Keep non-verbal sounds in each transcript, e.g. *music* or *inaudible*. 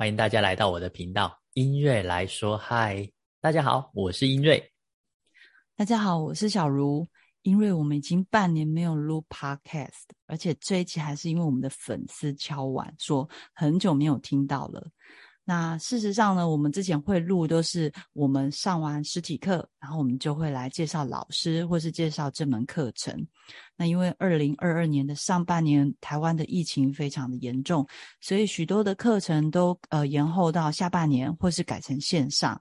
欢迎大家来到我的频道，音瑞来说嗨。大家好，我是音瑞。大家好，我是小茹。因为我们已经半年没有录 podcast，而且这一期还是因为我们的粉丝敲完说很久没有听到了。那事实上呢，我们之前会录都是我们上完实体课，然后我们就会来介绍老师或是介绍这门课程。那因为二零二二年的上半年台湾的疫情非常的严重，所以许多的课程都呃延后到下半年或是改成线上。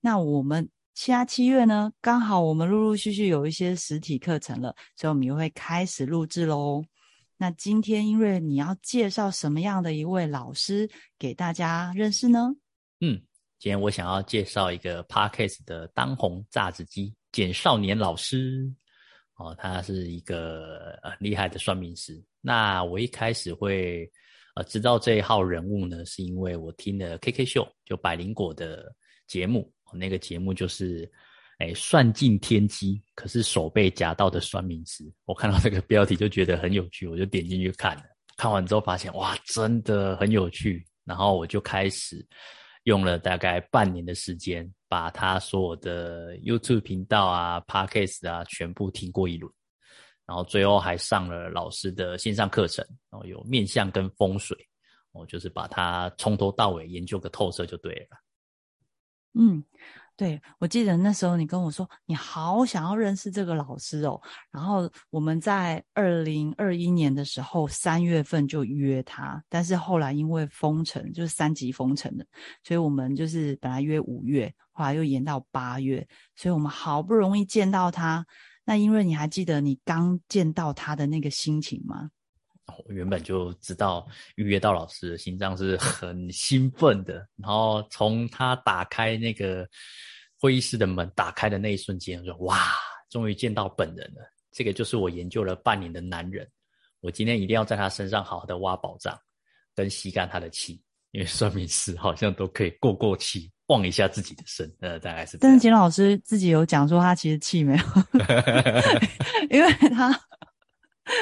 那我们。七啊七月呢，刚好我们陆陆续续有一些实体课程了，所以我们又会开始录制喽。那今天因为你要介绍什么样的一位老师给大家认识呢？嗯，今天我想要介绍一个 Parkes 的当红榨汁机简少年老师哦，他是一个呃厉害的算命师。那我一开始会呃知道这一号人物呢，是因为我听了 KK 秀就百灵果的节目。那个节目就是，哎，算尽天机，可是手被夹到的算命师。我看到这个标题就觉得很有趣，我就点进去看了。看完之后发现，哇，真的很有趣。然后我就开始用了大概半年的时间，把他所有的 YouTube 频道啊、Podcast 啊全部听过一轮。然后最后还上了老师的线上课程，然后有面相跟风水，我就是把它从头到尾研究个透彻就对了。嗯，对，我记得那时候你跟我说你好想要认识这个老师哦，然后我们在二零二一年的时候三月份就约他，但是后来因为封城，就是三级封城的，所以我们就是本来约五月，后来又延到八月，所以我们好不容易见到他。那因为你还记得你刚见到他的那个心情吗？我原本就知道预约到老师的心脏是很兴奋的，然后从他打开那个会议室的门打开的那一瞬间，我说：“哇，终于见到本人了！这个就是我研究了半年的男人，我今天一定要在他身上好好的挖宝藏，跟吸干他的气，因为算命师好像都可以过过气，旺一下自己的身。呃，大概是。但是金老师自己有讲说，他其实气没有，*laughs* 因为他。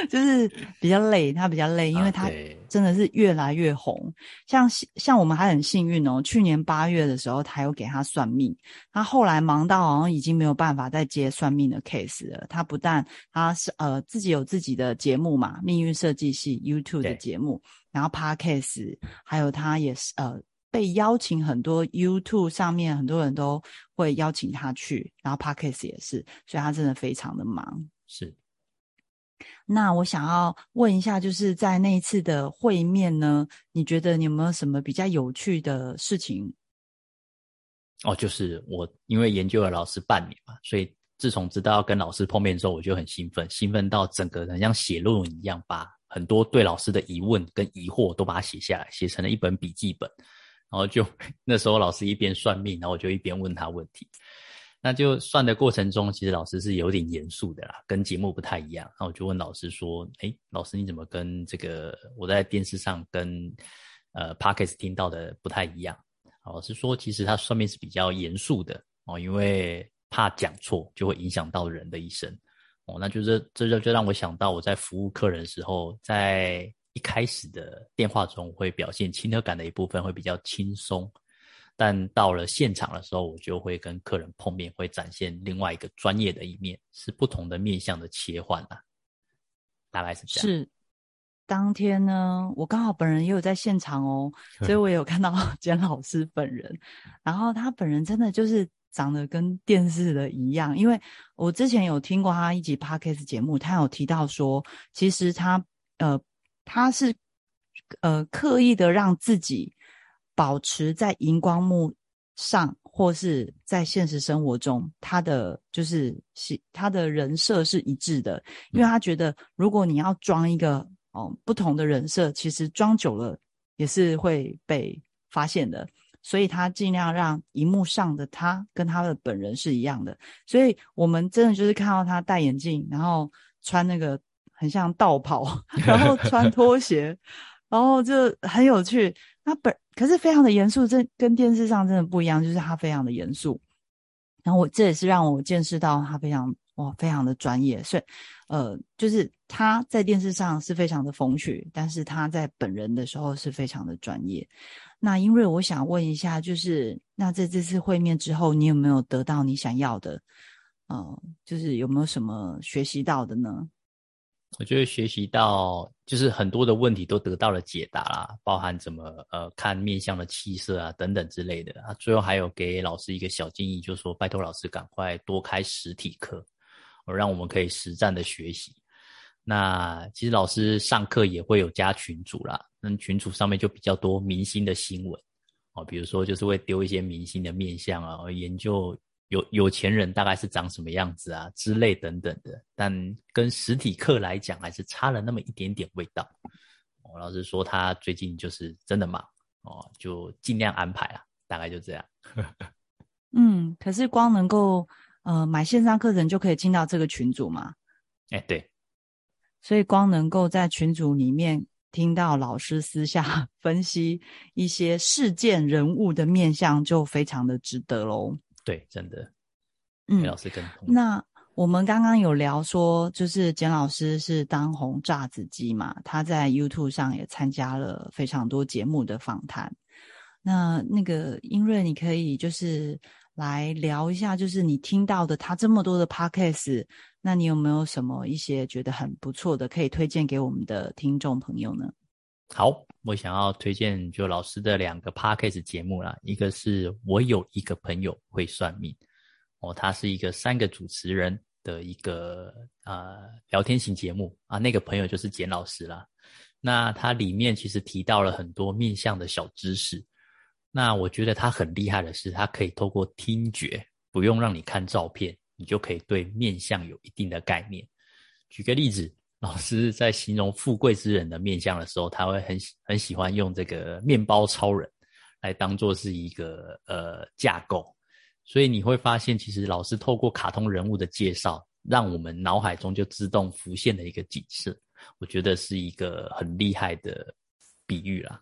就是比较累，他比较累，因为他真的是越来越红。像像我们还很幸运哦，去年八月的时候，他有给他算命。他后来忙到好像已经没有办法再接算命的 case 了。他不但他是呃自己有自己的节目嘛，命运设计系 YouTube 的节目，然后 Podcast，还有他也是呃被邀请很多 YouTube 上面很多人都会邀请他去，然后 Podcast 也是，所以他真的非常的忙。是。那我想要问一下，就是在那一次的会面呢，你觉得你有没有什么比较有趣的事情？哦，就是我因为研究了老师半年嘛，所以自从知道要跟老师碰面之后，我就很兴奋，兴奋到整个人像写论文一样，把很多对老师的疑问跟疑惑都把它写下来，写成了一本笔记本。然后就 *laughs* 那时候老师一边算命，然后我就一边问他问题。那就算的过程中，其实老师是有点严肃的啦，跟节目不太一样。然后我就问老师说：“哎，老师你怎么跟这个我在电视上跟呃 Parkes 听到的不太一样？”老师说：“其实他上面是比较严肃的哦，因为怕讲错就会影响到人的一生哦。那就是这就就让我想到我在服务客人的时候，在一开始的电话中会表现亲和感的一部分会比较轻松。”但到了现场的时候，我就会跟客人碰面，会展现另外一个专业的一面，是不同的面向的切换啊。大概是这样。是，当天呢，我刚好本人也有在现场哦，*laughs* 所以我也有看到 *laughs* 简老师本人。然后他本人真的就是长得跟电视的一样，因为我之前有听过他一集 podcast 节目，他有提到说，其实他呃他是呃刻意的让自己。保持在荧光幕上，或是在现实生活中，他的就是是他的人设是一致的，因为他觉得如果你要装一个哦不同的人设，其实装久了也是会被发现的，所以他尽量让荧幕上的他跟他的本人是一样的，所以我们真的就是看到他戴眼镜，然后穿那个很像道袍，*laughs* 然后穿拖鞋，然后就很有趣。他本可是非常的严肃，这跟电视上真的不一样，就是他非常的严肃。然后我这也是让我见识到他非常哇，非常的专业。所以，呃，就是他在电视上是非常的风趣，但是他在本人的时候是非常的专业。那因为我想问一下，就是那在这次会面之后，你有没有得到你想要的？呃，就是有没有什么学习到的呢？我觉得学习到就是很多的问题都得到了解答啦，包含怎么呃看面相的气色啊等等之类的啊。最后还有给老师一个小建议，就是说拜托老师赶快多开实体课，让我们可以实战的学习。那其实老师上课也会有加群组啦，那群组上面就比较多明星的新闻哦，比如说就是会丢一些明星的面相啊，研究。有有钱人大概是长什么样子啊之类等等的，但跟实体课来讲还是差了那么一点点味道。我老师说他最近就是真的忙哦，就尽量安排啊，大概就这样。*laughs* 嗯，可是光能够呃买线上课程就可以进到这个群组吗？哎，对。所以光能够在群组里面听到老师私下 *laughs* 分析一些事件人物的面相，就非常的值得喽。对，真的，嗯，老师跟那我们刚刚有聊说，就是简老师是当红炸子鸡嘛，他在 YouTube 上也参加了非常多节目的访谈。那那个英瑞，你可以就是来聊一下，就是你听到的他这么多的 Podcast，那你有没有什么一些觉得很不错的，可以推荐给我们的听众朋友呢？好，我想要推荐就老师的两个 podcast 节目啦，一个是我有一个朋友会算命，哦，他是一个三个主持人的一个呃聊天型节目啊，那个朋友就是简老师啦。那他里面其实提到了很多面相的小知识，那我觉得他很厉害的是，他可以透过听觉，不用让你看照片，你就可以对面相有一定的概念。举个例子。老师在形容富贵之人的面相的时候，他会很很喜欢用这个面包超人来当做是一个呃架构，所以你会发现，其实老师透过卡通人物的介绍，让我们脑海中就自动浮现的一个景色，我觉得是一个很厉害的比喻啦。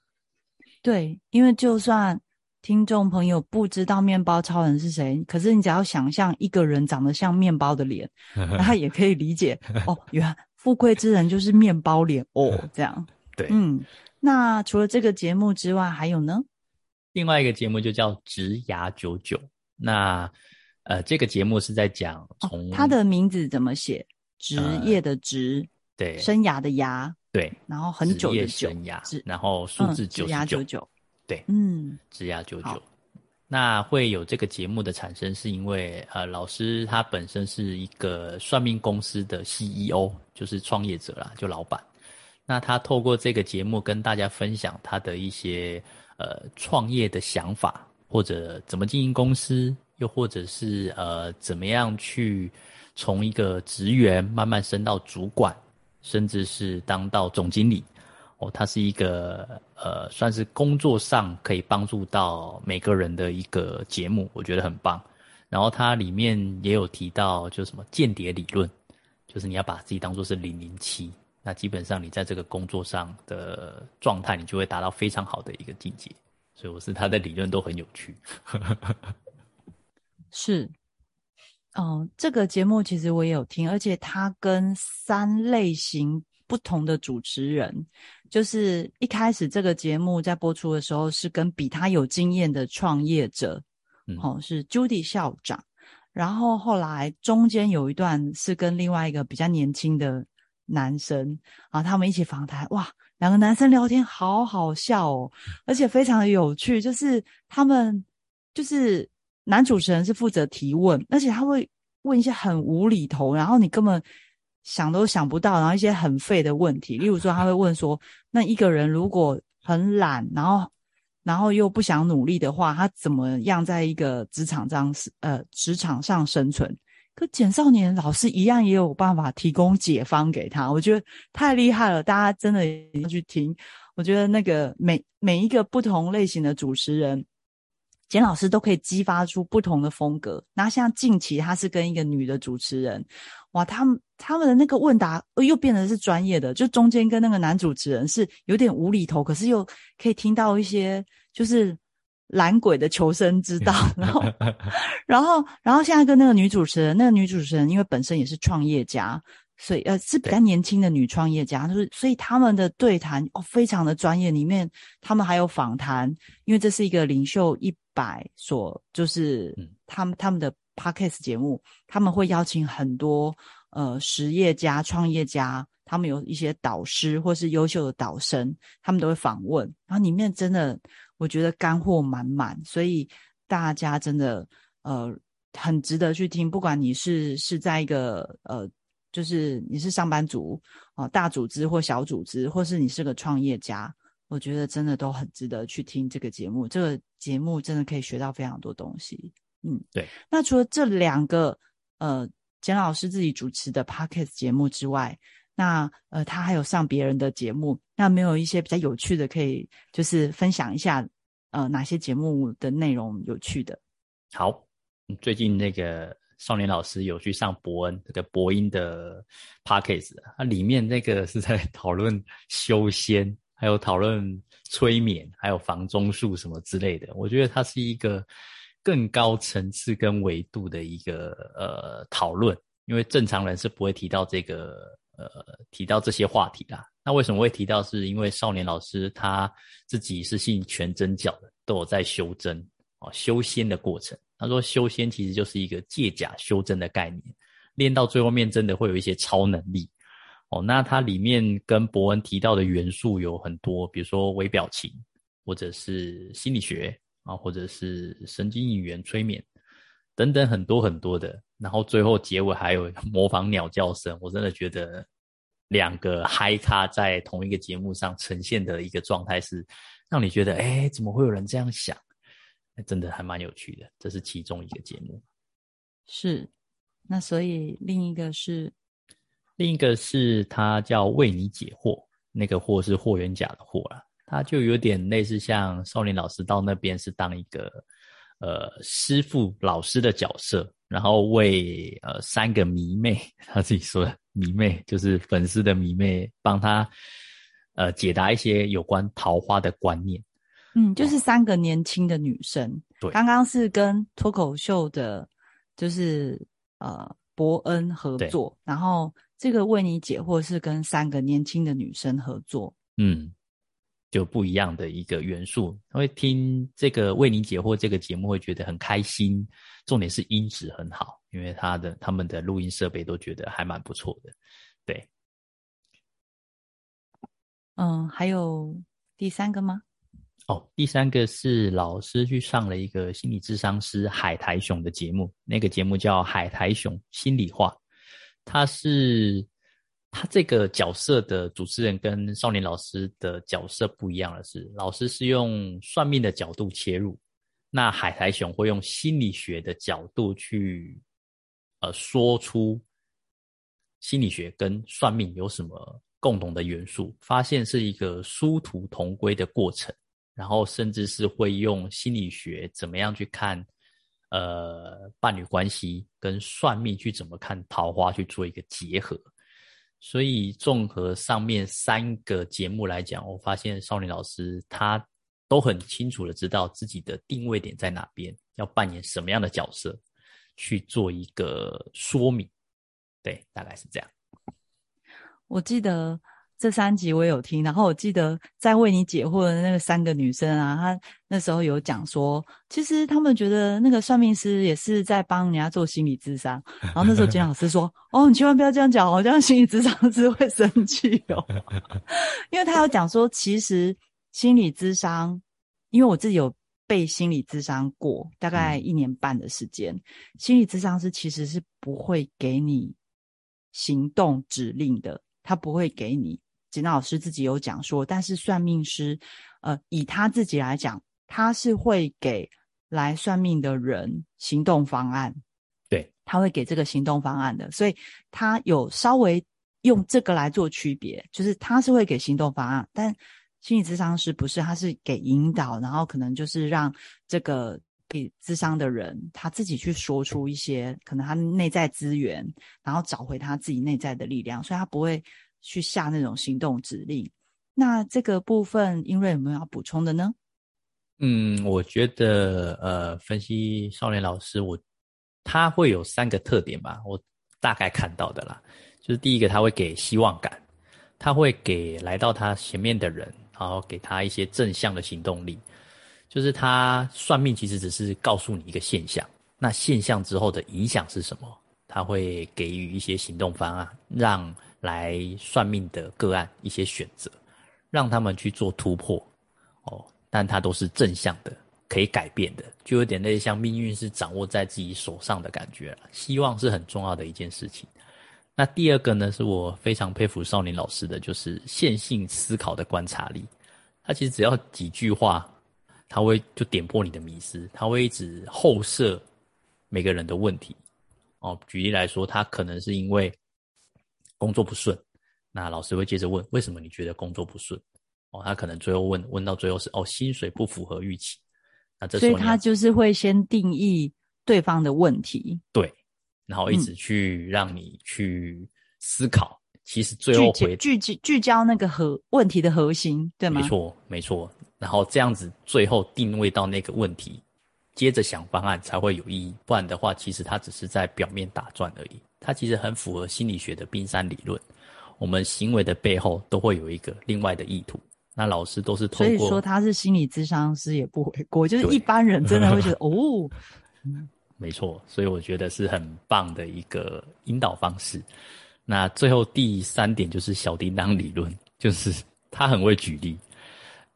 对，因为就算听众朋友不知道面包超人是谁，可是你只要想象一个人长得像面包的脸，*laughs* 他也可以理解哦，原来。富贵之人就是面包脸哦，这样。对，嗯，那除了这个节目之外，还有呢？另外一个节目就叫《职涯九九》。那呃，这个节目是在讲从他的名字怎么写？职业的职，对，生涯的涯，对，然后很久的久，然后数字九九九，对，嗯，职涯九九。那会有这个节目的产生，是因为呃，老师他本身是一个算命公司的 CEO，就是创业者啦，就老板。那他透过这个节目跟大家分享他的一些呃创业的想法，或者怎么经营公司，又或者是呃怎么样去从一个职员慢慢升到主管，甚至是当到总经理。哦，它是一个呃，算是工作上可以帮助到每个人的一个节目，我觉得很棒。然后它里面也有提到，就什么间谍理论，就是你要把自己当做是零零七，那基本上你在这个工作上的状态，你就会达到非常好的一个境界。所以我是他的理论都很有趣。*laughs* 是，哦，这个节目其实我也有听，而且它跟三类型。不同的主持人，就是一开始这个节目在播出的时候，是跟比他有经验的创业者，哦，是 Judy 校长。然后后来中间有一段是跟另外一个比较年轻的男生啊，他们一起访谈。哇，两个男生聊天好好笑哦，而且非常的有趣。就是他们就是男主持人是负责提问，而且他会问一些很无厘头，然后你根本。想都想不到，然后一些很废的问题，例如说他会问说，那一个人如果很懒，然后然后又不想努力的话，他怎么样在一个职场上呃职场上生存？可简少年老师一样也有办法提供解方给他，我觉得太厉害了，大家真的要去听。我觉得那个每每一个不同类型的主持人，简老师都可以激发出不同的风格。那像近期他是跟一个女的主持人。哇，他们他们的那个问答又变得是专业的，就中间跟那个男主持人是有点无厘头，可是又可以听到一些就是懒鬼的求生之道，*laughs* 然后，然后，然后现在跟那个女主持人，那个女主持人因为本身也是创业家，所以呃是比较年轻的女创业家，就是所以他们的对谈哦非常的专业，里面他们还有访谈，因为这是一个领袖一百所，就是他们他们的 podcast 节目，他们会邀请很多呃实业家、创业家，他们有一些导师或是优秀的导生，他们都会访问，然后里面真的。我觉得干货满满，所以大家真的呃很值得去听。不管你是是在一个呃，就是你是上班族哦，大组织或小组织，或是你是个创业家，我觉得真的都很值得去听这个节目。这个节目真的可以学到非常多东西。嗯，对。那除了这两个呃简老师自己主持的 podcast 节目之外，那呃，他还有上别人的节目，那没有一些比较有趣的，可以就是分享一下，呃，哪些节目的内容有趣的？好，最近那个少年老师有去上伯恩这个博音的 podcast，它里面那个是在 *laughs* 讨论修仙，还有讨论催眠，还有房中术什么之类的。我觉得它是一个更高层次跟维度的一个呃讨论，因为正常人是不会提到这个。呃，提到这些话题的，那为什么会提到？是因为少年老师他自己是信全真教的，都有在修真哦，修仙的过程。他说修仙其实就是一个借假修真的概念，练到最后面真的会有一些超能力哦。那它里面跟伯恩提到的元素有很多，比如说微表情，或者是心理学啊，或者是神经语言催眠等等很多很多的。然后最后结尾还有 *laughs* 模仿鸟叫声，我真的觉得两个嗨咖在同一个节目上呈现的一个状态是让你觉得，哎，怎么会有人这样想？真的还蛮有趣的。这是其中一个节目。是，那所以另一个是，另一个是他叫为你解惑，那个惑是霍元甲的惑啦，他就有点类似像少林老师到那边是当一个呃师傅老师的角色。然后为呃三个迷妹，他自己说的迷妹就是粉丝的迷妹，帮他呃解答一些有关桃花的观念。嗯，就是三个年轻的女生。对，刚刚是跟脱口秀的，就是呃伯恩合作，然后这个为你解惑是跟三个年轻的女生合作。嗯。就不一样的一个元素，会听这个为你解惑这个节目会觉得很开心。重点是音质很好，因为他的他们的录音设备都觉得还蛮不错的。对，嗯，还有第三个吗？哦，第三个是老师去上了一个心理智商师海苔熊的节目，那个节目叫海苔熊心里话，他是。他这个角色的主持人跟少年老师的角色不一样的是，老师是用算命的角度切入，那海苔熊会用心理学的角度去，呃，说出心理学跟算命有什么共同的元素，发现是一个殊途同归的过程，然后甚至是会用心理学怎么样去看，呃，伴侣关系跟算命去怎么看桃花去做一个结合。所以，综合上面三个节目来讲，我发现少年老师他都很清楚的知道自己的定位点在哪边，要扮演什么样的角色，去做一个说明。对，大概是这样。我记得。这三集我有听，然后我记得在为你解惑的那个三个女生啊，她那时候有讲说，其实他们觉得那个算命师也是在帮人家做心理智商。然后那时候金老师说：“哦，你千万不要这样讲哦，这样心理智商师会生气哦。”因为他有讲说，其实心理智商，因为我自己有被心理智商过，大概一年半的时间，心理智商师其实是不会给你行动指令的，他不会给你。简老师自己有讲说，但是算命师，呃，以他自己来讲，他是会给来算命的人行动方案，对，他会给这个行动方案的，所以他有稍微用这个来做区别，就是他是会给行动方案，但心理咨商师不是，他是给引导，然后可能就是让这个给智商的人他自己去说出一些可能他内在资源，然后找回他自己内在的力量，所以他不会。去下那种行动指令，那这个部分英瑞有没有要补充的呢？嗯，我觉得呃，分析少年老师，我他会有三个特点吧，我大概看到的啦，就是第一个他会给希望感，他会给来到他前面的人，然后给他一些正向的行动力，就是他算命其实只是告诉你一个现象，那现象之后的影响是什么，他会给予一些行动方案，让来算命的个案一些选择，让他们去做突破，哦。但它都是正向的，可以改变的，就有点类似像命运是掌握在自己手上的感觉。希望是很重要的一件事情。那第二个呢，是我非常佩服少年老师的，就是线性思考的观察力。他其实只要几句话，他会就点破你的迷思，他会一直后设每个人的问题。哦，举例来说，他可能是因为工作不顺，那老师会接着问，为什么你觉得工作不顺？哦，他可能最后问问到最后是哦，薪水不符合预期，那这所以他就是会先定义对方的问题，对，然后一直去让你去思考，其实最后回聚聚聚焦那个核问题的核心，对吗？没错，没错。然后这样子最后定位到那个问题，接着想方案才会有意义。不然的话，其实他只是在表面打转而已。他其实很符合心理学的冰山理论，我们行为的背后都会有一个另外的意图。那老师都是通过，所以说他是心理咨商师也不为过，就是一般人真的会觉得 *laughs* 哦，没错，所以我觉得是很棒的一个引导方式。那最后第三点就是小叮当理论，*laughs* 就是他很会举例，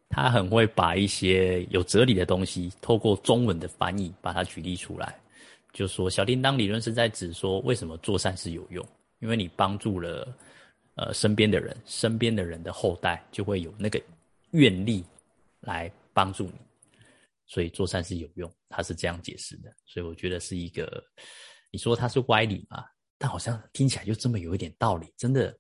他很会把一些有哲理的东西透过中文的翻译把它举例出来，就说小叮当理论是在指说为什么做善事有用，因为你帮助了呃身边的人，身边的人的后代就会有那个。愿力来帮助你，所以做善事有用，他是这样解释的。所以我觉得是一个，你说他是歪理嘛？但好像听起来就这么有一点道理，真的，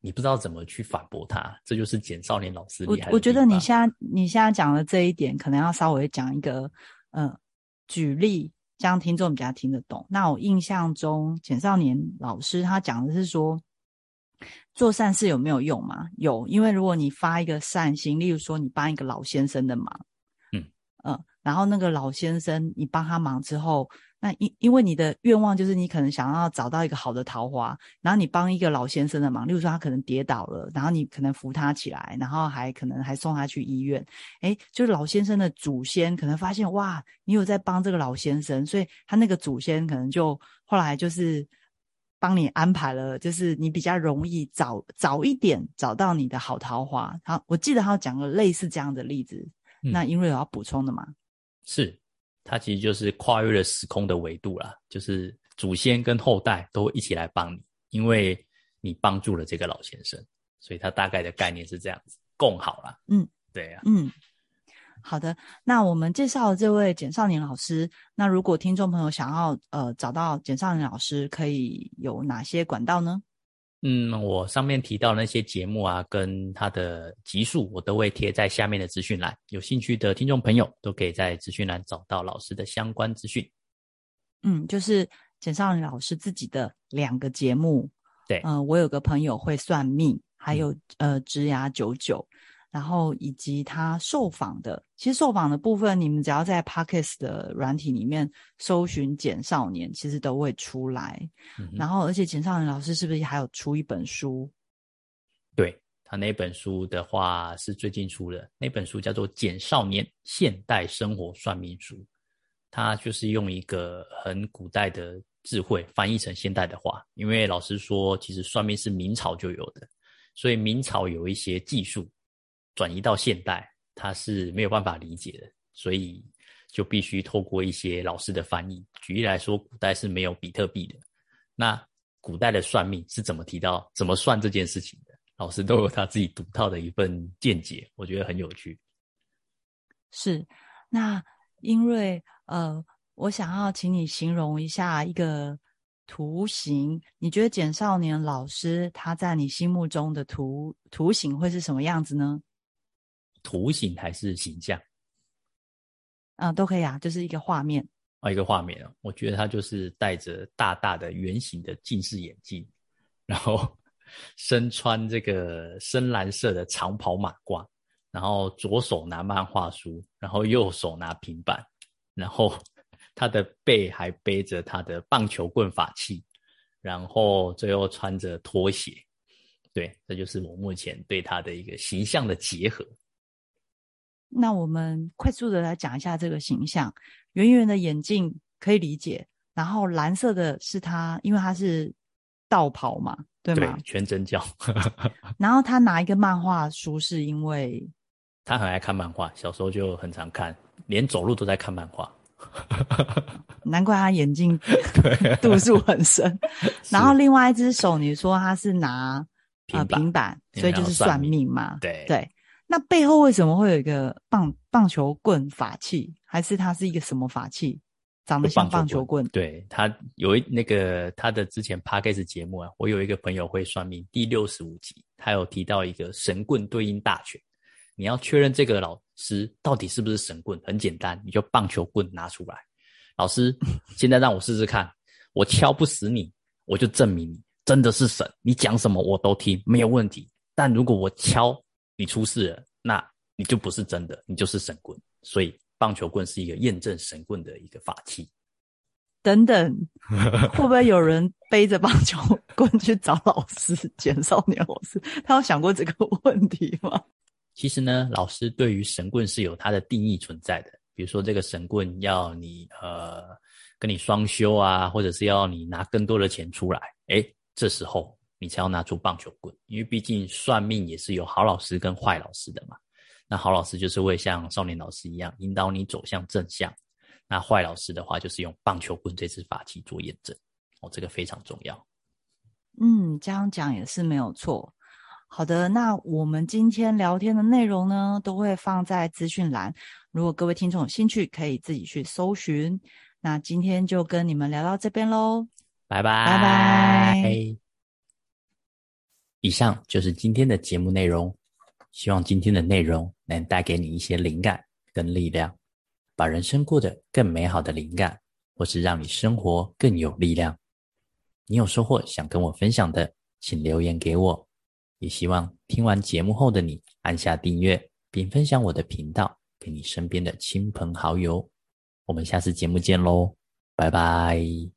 你不知道怎么去反驳他。这就是简少年老师厉害。我我觉得你现在你现在讲的这一点，可能要稍微讲一个，嗯，举例，这样听众比较听得懂。那我印象中，简少年老师他讲的是说。做善事有没有用嘛？有，因为如果你发一个善心，例如说你帮一个老先生的忙，嗯嗯，然后那个老先生你帮他忙之后，那因因为你的愿望就是你可能想要找到一个好的桃花，然后你帮一个老先生的忙，例如说他可能跌倒了，然后你可能扶他起来，然后还可能还送他去医院，诶，就是老先生的祖先可能发现哇，你有在帮这个老先生，所以他那个祖先可能就后来就是。帮你安排了，就是你比较容易早早一点找到你的好桃花。好，我记得他讲了类似这样的例子。那因为有要补充的吗？是，他其实就是跨越了时空的维度啦，就是祖先跟后代都一起来帮你，因为你帮助了这个老先生，所以他大概的概念是这样子，共好了。嗯，对呀，嗯。好的，那我们介绍这位简少年老师。那如果听众朋友想要呃找到简少年老师，可以有哪些管道呢？嗯，我上面提到那些节目啊，跟他的集数，我都会贴在下面的资讯栏。有兴趣的听众朋友，都可以在资讯栏找到老师的相关资讯。嗯，就是简少林老师自己的两个节目。对，嗯，我有个朋友会算命，还有呃职牙九九。然后以及他受访的，其实受访的部分，你们只要在 Pockets 的软体里面搜寻“简少年”，其实都会出来。然后，而且简少年老师是不是还有出一本书？对他那本书的话是最近出的，那本书叫做《简少年现代生活算命书》，他就是用一个很古代的智慧翻译成现代的话。因为老师说，其实算命是明朝就有的，所以明朝有一些技术。转移到现代，他是没有办法理解的，所以就必须透过一些老师的翻译。举例来说，古代是没有比特币的，那古代的算命是怎么提到怎么算这件事情的？老师都有他自己独到的一份见解，我觉得很有趣。是，那英瑞，呃，我想要请你形容一下一个图形，你觉得简少年老师他在你心目中的图图形会是什么样子呢？图形还是形象？嗯，都可以啊，就是一个画面啊，一个画面啊。我觉得他就是戴着大大的圆形的近视眼镜，然后 *laughs* 身穿这个深蓝色的长袍马褂，然后左手拿漫画书，然后右手拿平板，然后 *laughs* 他的背还背着他的棒球棍法器，然后最后穿着拖鞋。对，这就是我目前对他的一个形象的结合。那我们快速的来讲一下这个形象：圆圆的眼镜可以理解，然后蓝色的是他，因为他是道袍嘛，对吗？全真教。*laughs* 然后他拿一个漫画书，是因为他很爱看漫画，小时候就很常看，连走路都在看漫画。*laughs* 难怪他眼镜度数很深。*laughs* 然后另外一只手，你说他是拿。啊，平板，所以就是算命嘛。对对，那背后为什么会有一个棒棒球棍法器？还是它是一个什么法器？长得像棒球棍？对，他有一那个他的之前 p a d k a s 节目啊，我有一个朋友会算命，第六十五集，他有提到一个神棍对应大全。你要确认这个老师到底是不是神棍，很简单，你就棒球棍拿出来。老师，*laughs* 现在让我试试看，我敲不死你，我就证明你。真的是神，你讲什么我都听，没有问题。但如果我敲你出事了，那你就不是真的，你就是神棍。所以棒球棍是一个验证神棍的一个法器。等等，会不会有人背着棒球棍去找老师？简少年老师，他有想过这个问题吗？其实呢，老师对于神棍是有他的定义存在的。比如说，这个神棍要你呃跟你双修啊，或者是要你拿更多的钱出来，诶这时候你才要拿出棒球棍，因为毕竟算命也是有好老师跟坏老师的嘛。那好老师就是会像少年老师一样引导你走向正向，那坏老师的话就是用棒球棍这支法器做验证。哦，这个非常重要。嗯，这样讲也是没有错。好的，那我们今天聊天的内容呢，都会放在资讯栏。如果各位听众有兴趣，可以自己去搜寻。那今天就跟你们聊到这边喽。拜拜拜拜！以上就是今天的节目内容，希望今天的内容能带给你一些灵感跟力量，把人生过得更美好的灵感，或是让你生活更有力量。你有收获想跟我分享的，请留言给我。也希望听完节目后的你按下订阅，并分享我的频道给你身边的亲朋好友。我们下次节目见喽，拜拜！